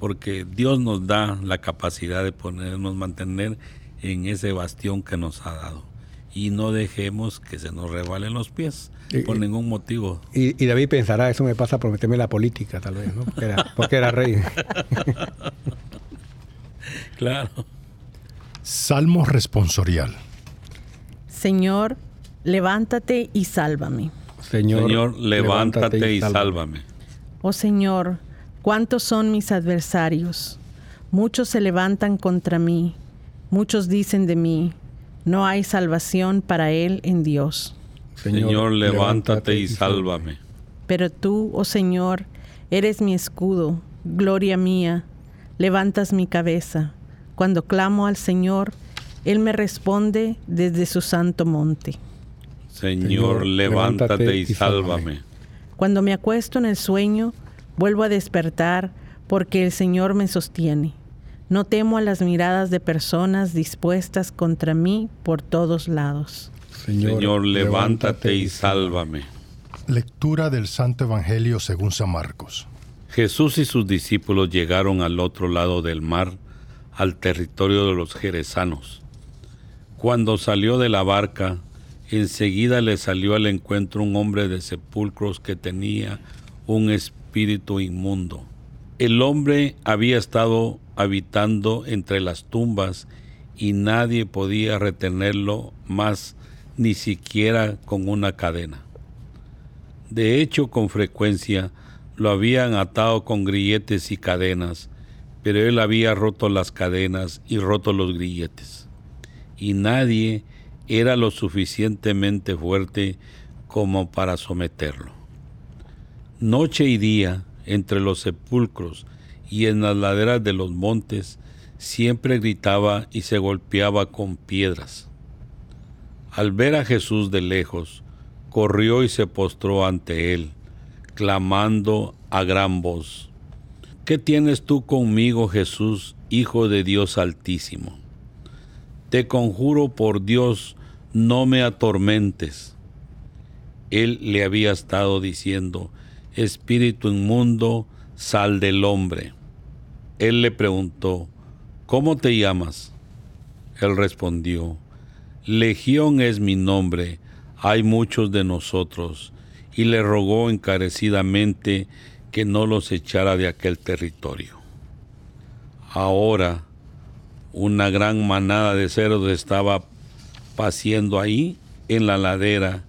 porque Dios nos da la capacidad de ponernos, mantener en ese bastión que nos ha dado. Y no dejemos que se nos rebalen los pies por ningún motivo. Y, David pensará, eso me pasa por meterme en la política, tal vez, ¿no? Porque era, porque era rey. [laughs] claro. Salmo responsorial. Señor, levántate y sálvame. Señor, levántate, y sálvame. Oh Señor, ¿cuántos son mis adversarios? Muchos se levantan contra mí, muchos dicen de mí, no hay salvación para él en Dios. Señor, levántate y sálvame. Pero tú, oh Señor, eres mi escudo, gloria mía, levantas mi cabeza. Cuando clamo al Señor, Él me responde desde su santo monte. Señor, levántate y sálvame. Cuando me acuesto en el sueño, vuelvo a despertar porque el Señor me sostiene. No temo a las miradas de personas dispuestas contra mí por todos lados. Señor, levántate y sálvame. Lectura del Santo Evangelio según San Marcos. Jesús y sus discípulos llegaron al otro lado del mar, al territorio de los jerezanos. Cuando salió de la barca, enseguida le salió al encuentro un hombre de sepulcros que tenía un espíritu inmundo. El hombre había estado habitando entre las tumbas y nadie podía retenerlo más ni siquiera con una cadena. De hecho, con frecuencia lo habían atado con grilletes y cadenas, pero él había roto las cadenas y roto los grilletes. Y nadie era lo suficientemente fuerte como para someterlo. Noche y día, entre los sepulcros y en las laderas de los montes, siempre gritaba y se golpeaba con piedras. Al ver a Jesús de lejos, corrió y se postró ante él, clamando a gran voz, ¿Qué tienes tú conmigo, Jesús, Hijo de Dios Altísimo? Te conjuro por Dios, no me atormentes. Él le había estado diciendo, Espíritu inmundo, sal del hombre. Él le preguntó, ¿cómo te llamas? Él respondió, Legión es mi nombre, hay muchos de nosotros, y le rogó encarecidamente que no los echara de aquel territorio. Ahora una gran manada de cerdos estaba paciendo ahí en la ladera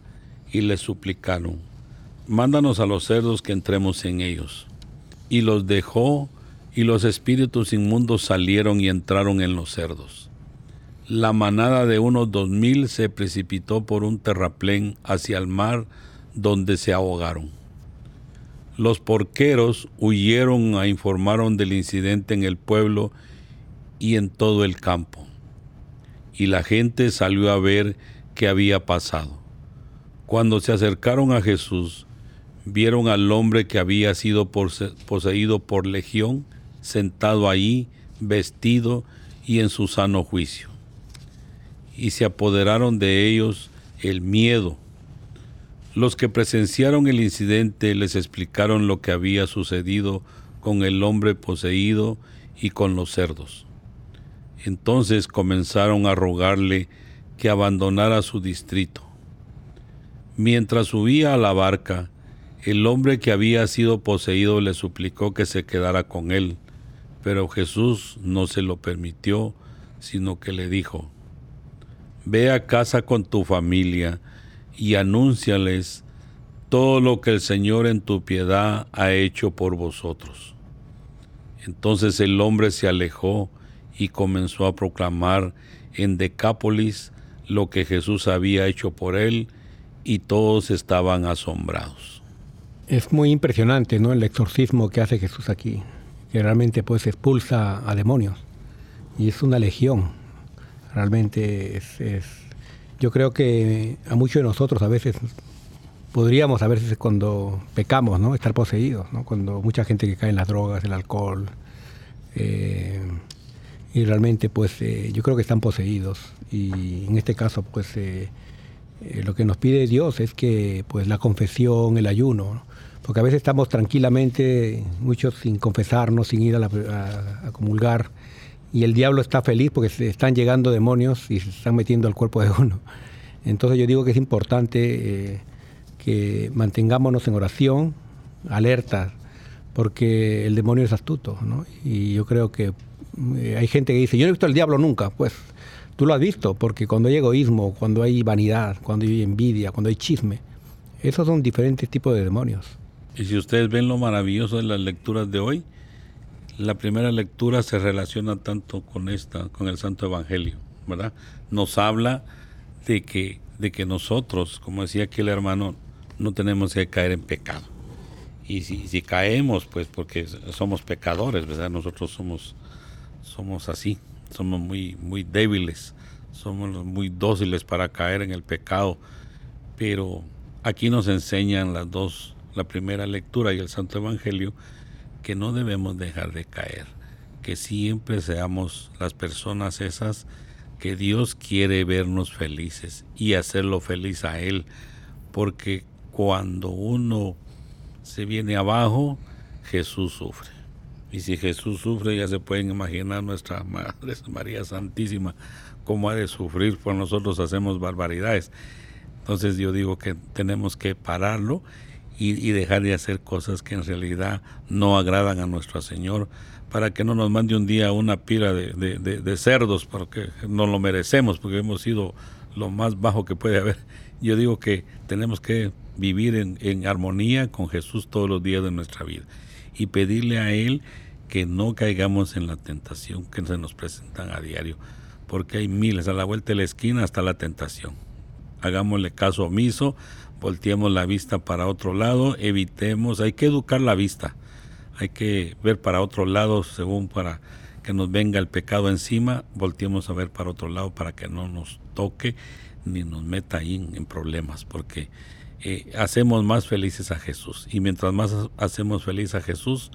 y le suplicaron, mándanos a los cerdos que entremos en ellos. Y los dejó y los espíritus inmundos salieron y entraron en los cerdos. La manada de unos dos mil se precipitó por un terraplén hacia el mar donde se ahogaron. Los porqueros huyeron e informaron del incidente en el pueblo y en todo el campo. Y la gente salió a ver qué había pasado. Cuando se acercaron a Jesús, vieron al hombre que había sido poseído por legión, sentado ahí, vestido y en su sano juicio. Y se apoderaron de ellos el miedo los que presenciaron el incidente les explicaron lo que había sucedido con el hombre poseído y con los cerdos. Entonces comenzaron a rogarle que abandonara su distrito. Mientras subía a la barca, el hombre que había sido poseído le suplicó que se quedara con él, pero Jesús no se lo permitió, sino que le dijo, Ve a casa con tu familia, y anúnciales todo lo que el Señor en tu piedad ha hecho por vosotros. Entonces el hombre se alejó y comenzó a proclamar en Decápolis lo que Jesús había hecho por él y todos estaban asombrados. Es muy impresionante ¿no? el exorcismo que hace Jesús aquí, que realmente pues expulsa a demonios y es una legión, realmente es yo creo que a muchos de nosotros a veces podríamos a veces cuando pecamos, ¿no? Estar poseídos, ¿no? Cuando mucha gente que cae en las drogas, el alcohol, eh, y realmente pues eh, yo creo que están poseídos y en este caso pues eh, lo que nos pide Dios es que pues la confesión, el ayuno, porque a veces estamos tranquilamente, muchos sin confesarnos, sin ir a, a comulgar, y el diablo está feliz porque se están llegando demonios y se están metiendo al cuerpo de uno. Entonces yo digo que es importante eh, que mantengámonos en oración, alerta, porque el demonio es astuto, ¿no? Y yo creo que eh, hay gente que dice, yo no he visto al diablo nunca, pues Tú lo has visto, porque cuando hay egoísmo, cuando hay vanidad, cuando hay envidia, cuando hay chisme, esos son diferentes tipos de demonios. Y si ustedes ven lo maravilloso de las lecturas de hoy, la primera lectura se relaciona tanto con esta, con el Santo Evangelio, ¿verdad? Nos habla de que, de que nosotros, como decía aquí el hermano, no tenemos que caer en pecado. Y si, caemos, pues porque somos pecadores, ¿verdad? Nosotros somos, somos así, somos muy, muy débiles, somos muy dóciles para caer en el pecado, pero aquí nos enseñan las dos, la primera lectura y el Santo Evangelio, que no debemos dejar de caer, que siempre seamos las personas esas que Dios quiere vernos felices y hacerlo feliz a Él, porque cuando uno se viene abajo, Jesús sufre. Y si Jesús sufre, ya se pueden imaginar nuestra Madre María Santísima cómo ha de sufrir por nosotros hacemos barbaridades. Entonces yo digo que tenemos que pararlo y, dejar de hacer cosas que en realidad no agradan a nuestro Señor para que no nos mande un día una pila de, cerdos porque no lo merecemos, porque hemos sido lo más bajo que puede haber. Yo digo que tenemos que vivir en, en armonía con Jesús todos los días de nuestra vida y pedirle a Él que no caigamos en la tentación que se nos presentan a diario, porque hay miles a la vuelta de la esquina hasta la tentación. Hagámosle caso omiso, volteemos la vista para otro lado, evitemos, hay que educar la vista, hay que ver para otro lado según para que nos venga el pecado encima, volteemos a ver para otro lado para que no nos toque ni nos meta ahí en, problemas, porque eh, hacemos más felices a Jesús y mientras más hacemos feliz a Jesús,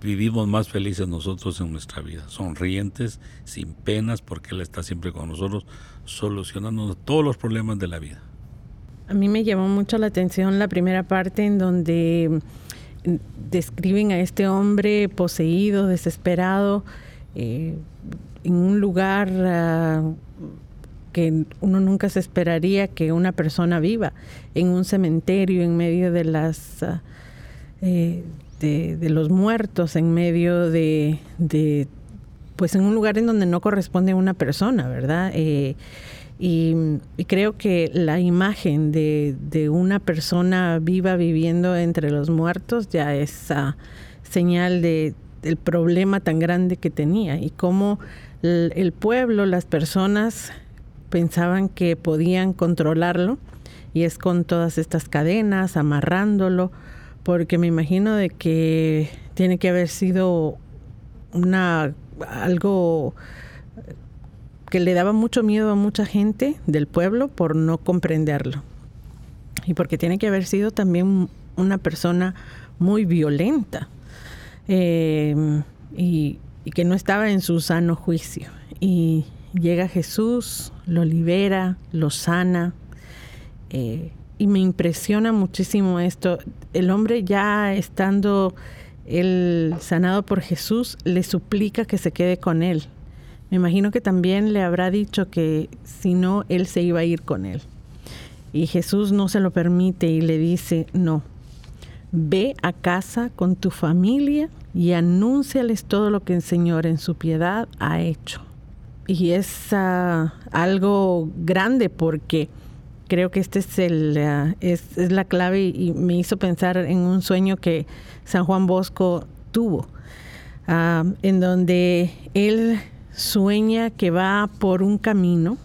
vivimos más felices nosotros en nuestra vida, sonrientes, sin penas, porque Él está siempre con nosotros, solucionando todos los problemas de la vida. A mí me llamó mucho la atención la primera parte en donde mm, describen a este hombre poseído, desesperado, eh, en un lugar ah, que uno nunca se esperaría que una persona viva, en un cementerio, en medio de las... Ah, eh, de, los muertos en medio de, pues en un lugar en donde no corresponde una persona, ¿verdad? Eh, y, creo que la imagen de, una persona viva viviendo entre los muertos ya es señal de, del problema tan grande que tenía y cómo el pueblo, las personas pensaban que podían controlarlo y es con todas estas cadenas, amarrándolo, porque me imagino de que tiene que haber sido una algo que le daba mucho miedo a mucha gente del pueblo por no comprenderlo. Y porque tiene que haber sido también una persona muy violenta eh, y, que no estaba en su sano juicio. Y llega Jesús, lo libera, lo sana. Eh, y me impresiona muchísimo esto. El hombre ya estando el sanado por Jesús, le suplica que se quede con él. Me imagino que también le habrá dicho que si no, él se iba a ir con él. Y Jesús no se lo permite y le dice, no, ve a casa con tu familia y anúnciales todo lo que el Señor en su piedad ha hecho. Y es ah, algo grande porque creo que este es, el, uh, es, la clave y, me hizo pensar en un sueño que San Juan Bosco tuvo, uh, en donde él sueña que va por un camino.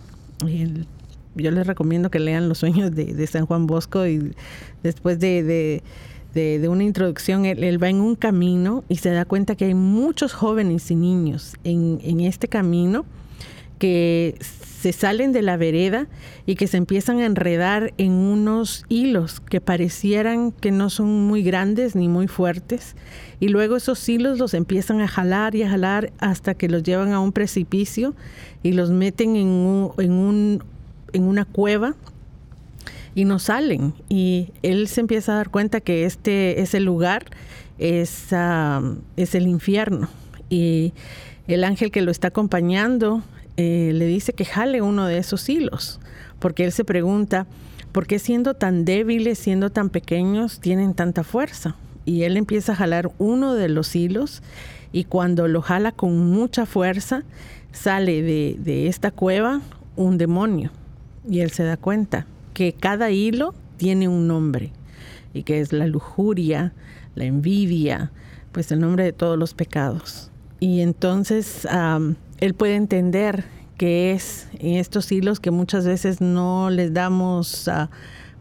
yo les recomiendo que lean los sueños de, San Juan Bosco y después de, una introducción, él, va en un camino y se da cuenta que hay muchos jóvenes y niños en, en este camino que se salen de la vereda y que se empiezan a enredar en unos hilos que parecieran que no son muy grandes ni muy fuertes. Y luego esos hilos los empiezan a jalar y a jalar hasta que los llevan a un precipicio y los meten en, un, en, una cueva y no salen. Y él se empieza a dar cuenta que este, ese lugar es, ah, es el infierno. Y el ángel que lo está acompañando eh, le dice que jale uno de esos hilos, porque él se pregunta, ¿por qué siendo tan débiles, siendo tan pequeños, tienen tanta fuerza? Y él empieza a jalar uno de los hilos y cuando lo jala con mucha fuerza, sale de, de esta cueva un demonio y él se da cuenta que cada hilo tiene un nombre y que es la lujuria, la envidia, pues el nombre de todos los pecados. Y entonces él puede entender que es en estos hilos que muchas veces no les damos ah,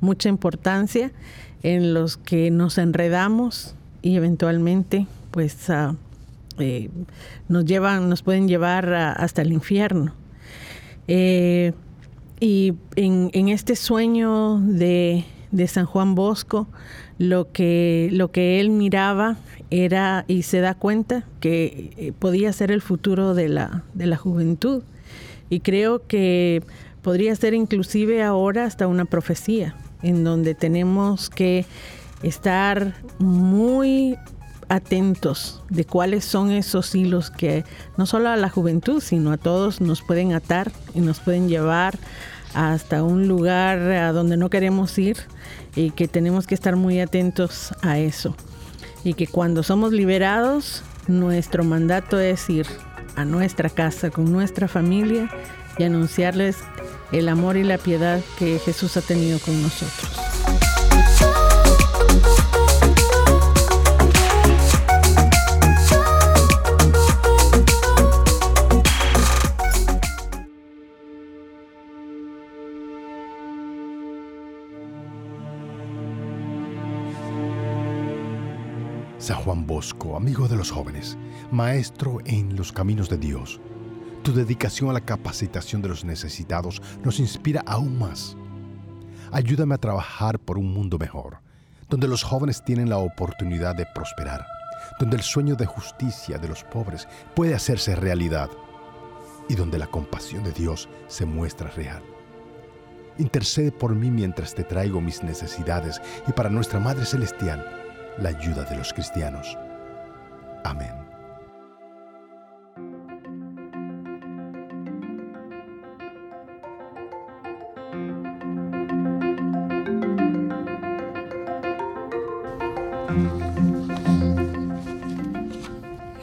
mucha importancia, en los que nos enredamos y eventualmente pues ah, eh, nos llevan, nos pueden llevar hasta el infierno. Eh, y en, este sueño de, San Juan Bosco, lo que, lo que él miraba era y se da cuenta que eh, podía ser el futuro de la, de la juventud. Y creo que podría ser inclusive ahora hasta una profecía, en donde tenemos que estar muy atentos de cuáles son esos hilos que no solo a la juventud, sino a todos nos pueden atar y nos pueden llevar hasta un lugar a donde no queremos ir y que tenemos que estar muy atentos a eso. Y que cuando somos liberados, nuestro mandato es ir a nuestra casa con nuestra familia y anunciarles el amor y la piedad que Jesús ha tenido con nosotros. San Juan Bosco, amigo de los jóvenes, maestro en los caminos de Dios, tu dedicación a la capacitación de los necesitados nos inspira aún más. Ayúdame a trabajar por un mundo mejor, donde los jóvenes tienen la oportunidad de prosperar, donde el sueño de justicia de los pobres puede hacerse realidad y donde la compasión de Dios se muestra real. Intercede por mí mientras te traigo mis necesidades y para nuestra Madre Celestial la ayuda de los cristianos. Amén.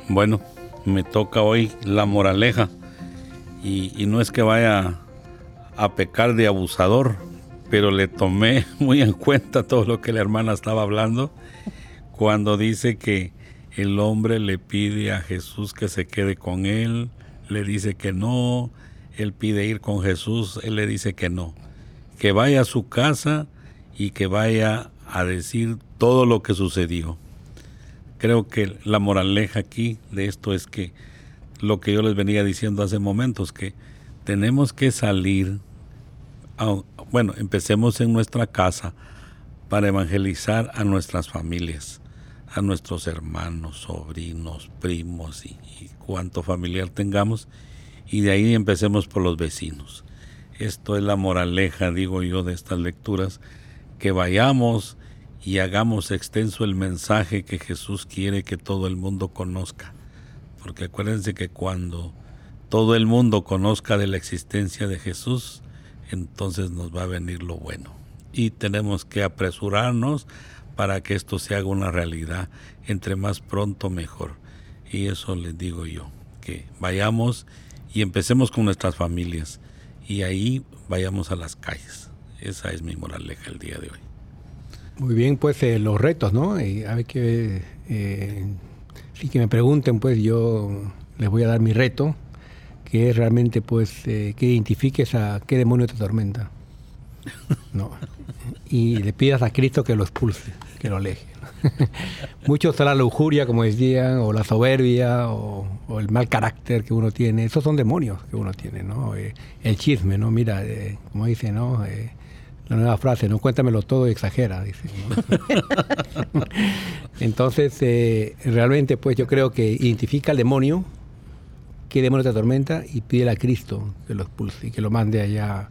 Bueno, me toca hoy la moraleja y, y, no es que vaya a pecar de abusador, pero le tomé [laughs] muy en cuenta todo lo que la hermana estaba hablando cuando dice que el hombre le pide a Jesús que se quede con él, le dice que no, él pide ir con Jesús, él le dice que no, que vaya a su casa y que vaya a decir todo lo que sucedió. Creo que la moraleja aquí de esto es que lo que yo les venía diciendo hace momentos, que tenemos que salir, bueno, empecemos en nuestra casa para evangelizar a nuestras familias a nuestros hermanos, sobrinos, primos y, cuanto familiar tengamos, y de ahí empecemos por los vecinos. Esto es la moraleja, digo yo, de estas lecturas, que vayamos y hagamos extenso el mensaje que Jesús quiere que todo el mundo conozca. Porque acuérdense que cuando todo el mundo conozca de la existencia de Jesús, entonces nos va a venir lo bueno. Y tenemos que apresurarnos para que esto se haga una realidad. Entre más pronto mejor. Y eso les digo yo, que vayamos y empecemos con nuestras familias y ahí vayamos a las calles. Esa es mi moraleja el día de hoy. Muy bien, pues eh, los retos, ¿no? Y a ver que, eh, sí que me pregunten, pues yo les voy a dar mi reto, que es realmente, pues, eh, que identifiques a qué demonio te atormenta. [laughs] ¿no? Y le pidas a Cristo que lo expulse, que lo aleje. [laughs] Mucho será la lujuria, como decían, o la soberbia, o, el mal carácter que uno tiene. Esos son demonios que uno tiene, ¿no? Eh, el chisme, ¿no? Mira, eh, como dice, ¿no? Eh, la nueva frase, no cuéntamelo todo y exagera, dice. [laughs] Entonces, realmente, pues yo creo que identifica al demonio, qué demonio te atormenta, y pide a Cristo que lo expulse y que lo mande allá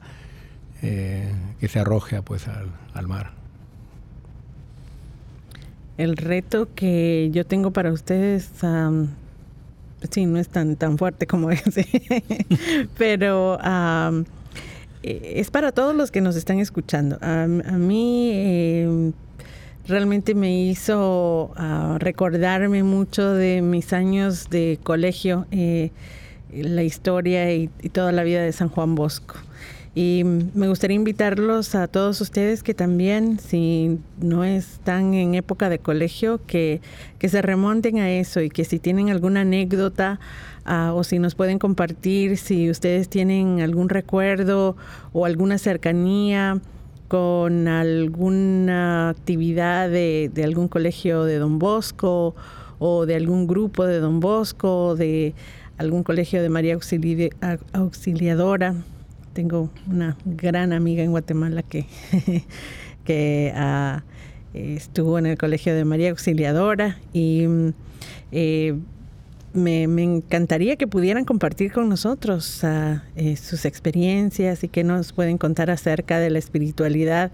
eh, que se arroje pues al, mar. El reto que yo tengo para ustedes, sí, no es tan, tan fuerte como [laughs] ese, pero e, es para todos los que nos están escuchando. A, mí, em, realmente me hizo ah, recordarme mucho de mis años de colegio, eh, la historia y, toda la vida de San Juan Bosco. Y me gustaría invitarlos a todos ustedes que también, si no están en época de colegio, que, que se remonten a eso y que si tienen alguna anécdota ah, o si nos pueden compartir, si ustedes tienen algún recuerdo o alguna cercanía con alguna actividad de, algún colegio de Don Bosco o de algún grupo de Don Bosco, de algún colegio de María Auxiliadora. Tengo una gran amiga en Guatemala que, [laughs] que ah, estuvo en el colegio de María Auxiliadora y eh, me, encantaría que pudieran compartir con nosotros ah, eh, sus experiencias y que nos pueden contar acerca de la espiritualidad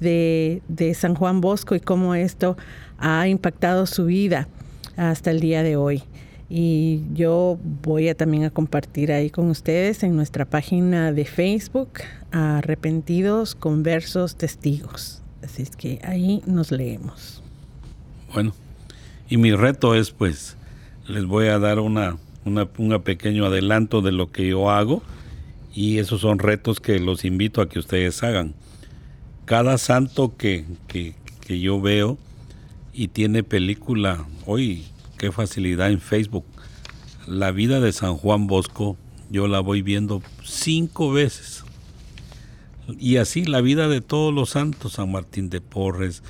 de, San Juan Bosco y cómo esto ha impactado su vida hasta el día de hoy. Y yo voy a también a compartir ahí con ustedes en nuestra página de Facebook, Arrepentidos, Conversos, Testigos. Así es que ahí nos leemos. Bueno, y mi reto es pues les voy a dar una, un pequeño adelanto de lo que yo hago y esos son retos que los invito a que ustedes hagan. Cada santo que, que, que yo veo y tiene película, hoy qué facilidad en Facebook, la vida de San Juan Bosco, yo la voy viendo cinco veces. Y así la vida de todos los santos, San Martín de Porres,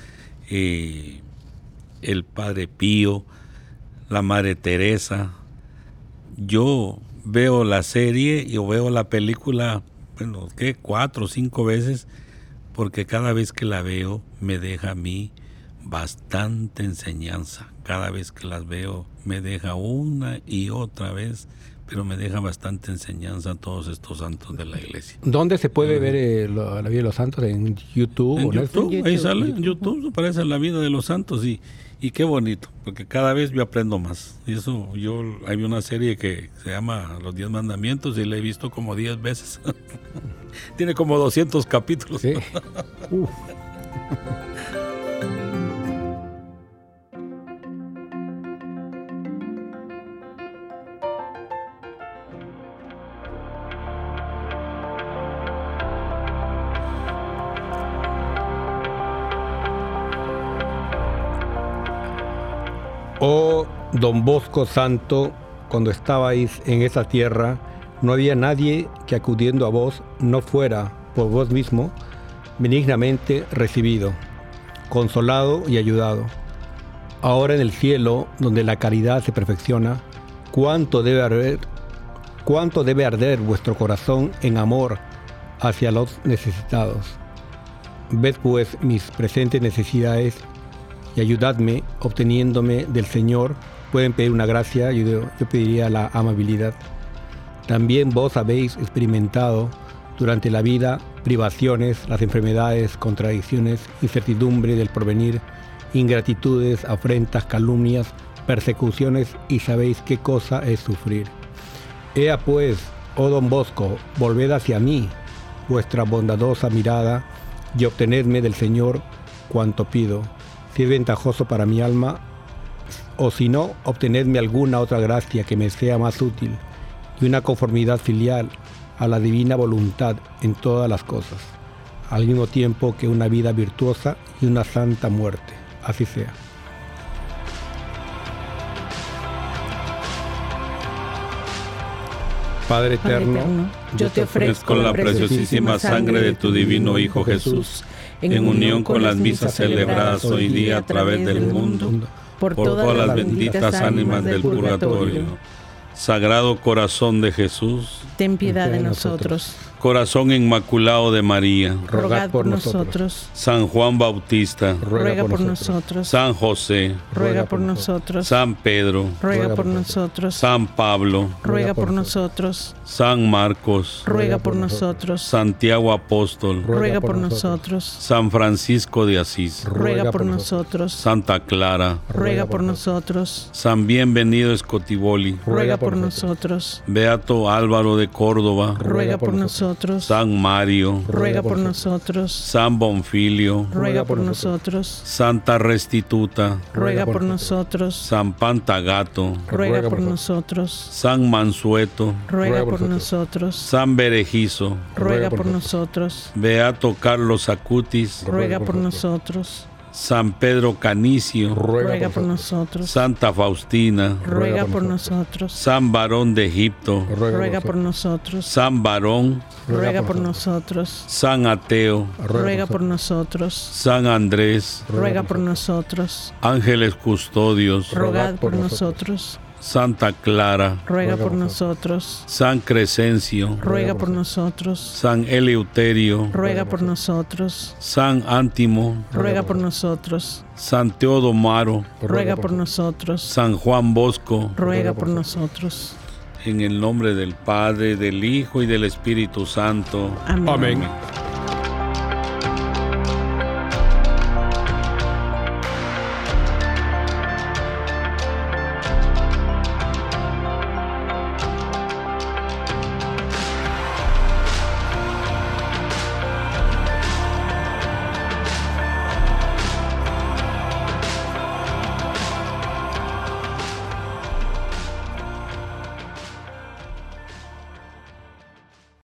eh, el Padre Pío, la Madre Teresa. Yo veo la serie y veo la película, bueno, ¿qué? Cuatro o cinco veces, porque cada vez que la veo me deja a mí bastante enseñanza. Cada vez que las veo me deja una y otra vez, pero me deja bastante enseñanza a todos estos santos de la iglesia. ¿Dónde se puede ver eh, la vida de los santos? ¿En YouTube? En YouTube, ahí sale, en YouTube aparece la vida de los santos y y qué bonito, porque cada vez yo aprendo más. Y eso, yo, hay una serie que se llama Los Diez Mandamientos y la he visto como diez veces. [laughs] Tiene como 200 capítulos. ¿Sí? [laughs] Oh don Bosco Santo, cuando estabais en esa tierra, no había nadie que acudiendo a vos no fuera por vos mismo benignamente recibido, consolado y ayudado. Ahora en el cielo, donde la caridad se perfecciona, cuánto debe arder, cuánto debe arder vuestro corazón en amor hacia los necesitados. Ved pues mis presentes necesidades y ayudadme obteniéndome del Señor. Pueden pedir una gracia, yo, yo pediría la amabilidad. También vos habéis experimentado durante la vida privaciones, las enfermedades, contradicciones, incertidumbre del porvenir, ingratitudes, afrentas, calumnias, persecuciones y sabéis qué cosa es sufrir. Ea pues, oh don Bosco, volved hacia mí vuestra bondadosa mirada y obtenedme del Señor cuanto pido si es ventajoso para mi alma, o si no, obtenedme alguna otra gracia que me sea más útil y una conformidad filial a la divina voluntad en todas las cosas, al mismo tiempo que una vida virtuosa y una santa muerte. Así sea. Padre eterno, yo te ofrezco con la preciosísima sangre de tu divino Hijo Jesús en unión con las misas celebradas hoy día a través del mundo, por todas las benditas ánimas del purgatorio. Sagrado Corazón de Jesús, ten piedad de nosotros. Corazón Inmaculado de María, rogad por nosotros. San Juan Bautista, ruega por nosotros. San José, ruega por nosotros. San Pedro, ruega por nosotros. San Pablo, ruega por nosotros. San Marcos, ruega por nosotros. Santiago Apóstol, ruega por nosotros. San Francisco de Asís, ruega por nosotros. Santa Clara, ruega por nosotros. San Bienvenido Escotiboli, ruega por nosotros. Beato Álvaro de Córdoba, ruega por nosotros nosotros. San Mario, ruega por nosotros. San Bonfilio, ruega por nosotros. Santa Restituta, ruega por nosotros. San Pantagato, ruega por nosotros. San Mansueto, ruega por nosotros. San Berejizo, ruega por nosotros. Beato Carlos Acutis, ruega por nosotros. San Pedro Canicio, ruega por nosotros. Santa Faustina, ruega por nosotros. San Varón de Egipto, ruega por nosotros. San Varón, ruega por nosotros. San Ateo, ruega por nosotros. San Andrés, ruega por nosotros. Ángeles Custodios, rogad por nosotros. Santa Clara, ruega por nosotros. San Crescencio, ruega por nosotros. San Eleuterio, ruega por nosotros. San Antimo, ruega por nosotros. San Teodomaro, ruega por nosotros. San Juan Bosco, ruega por nosotros. En el nombre del Padre, del Hijo y del Espíritu Santo. Amén.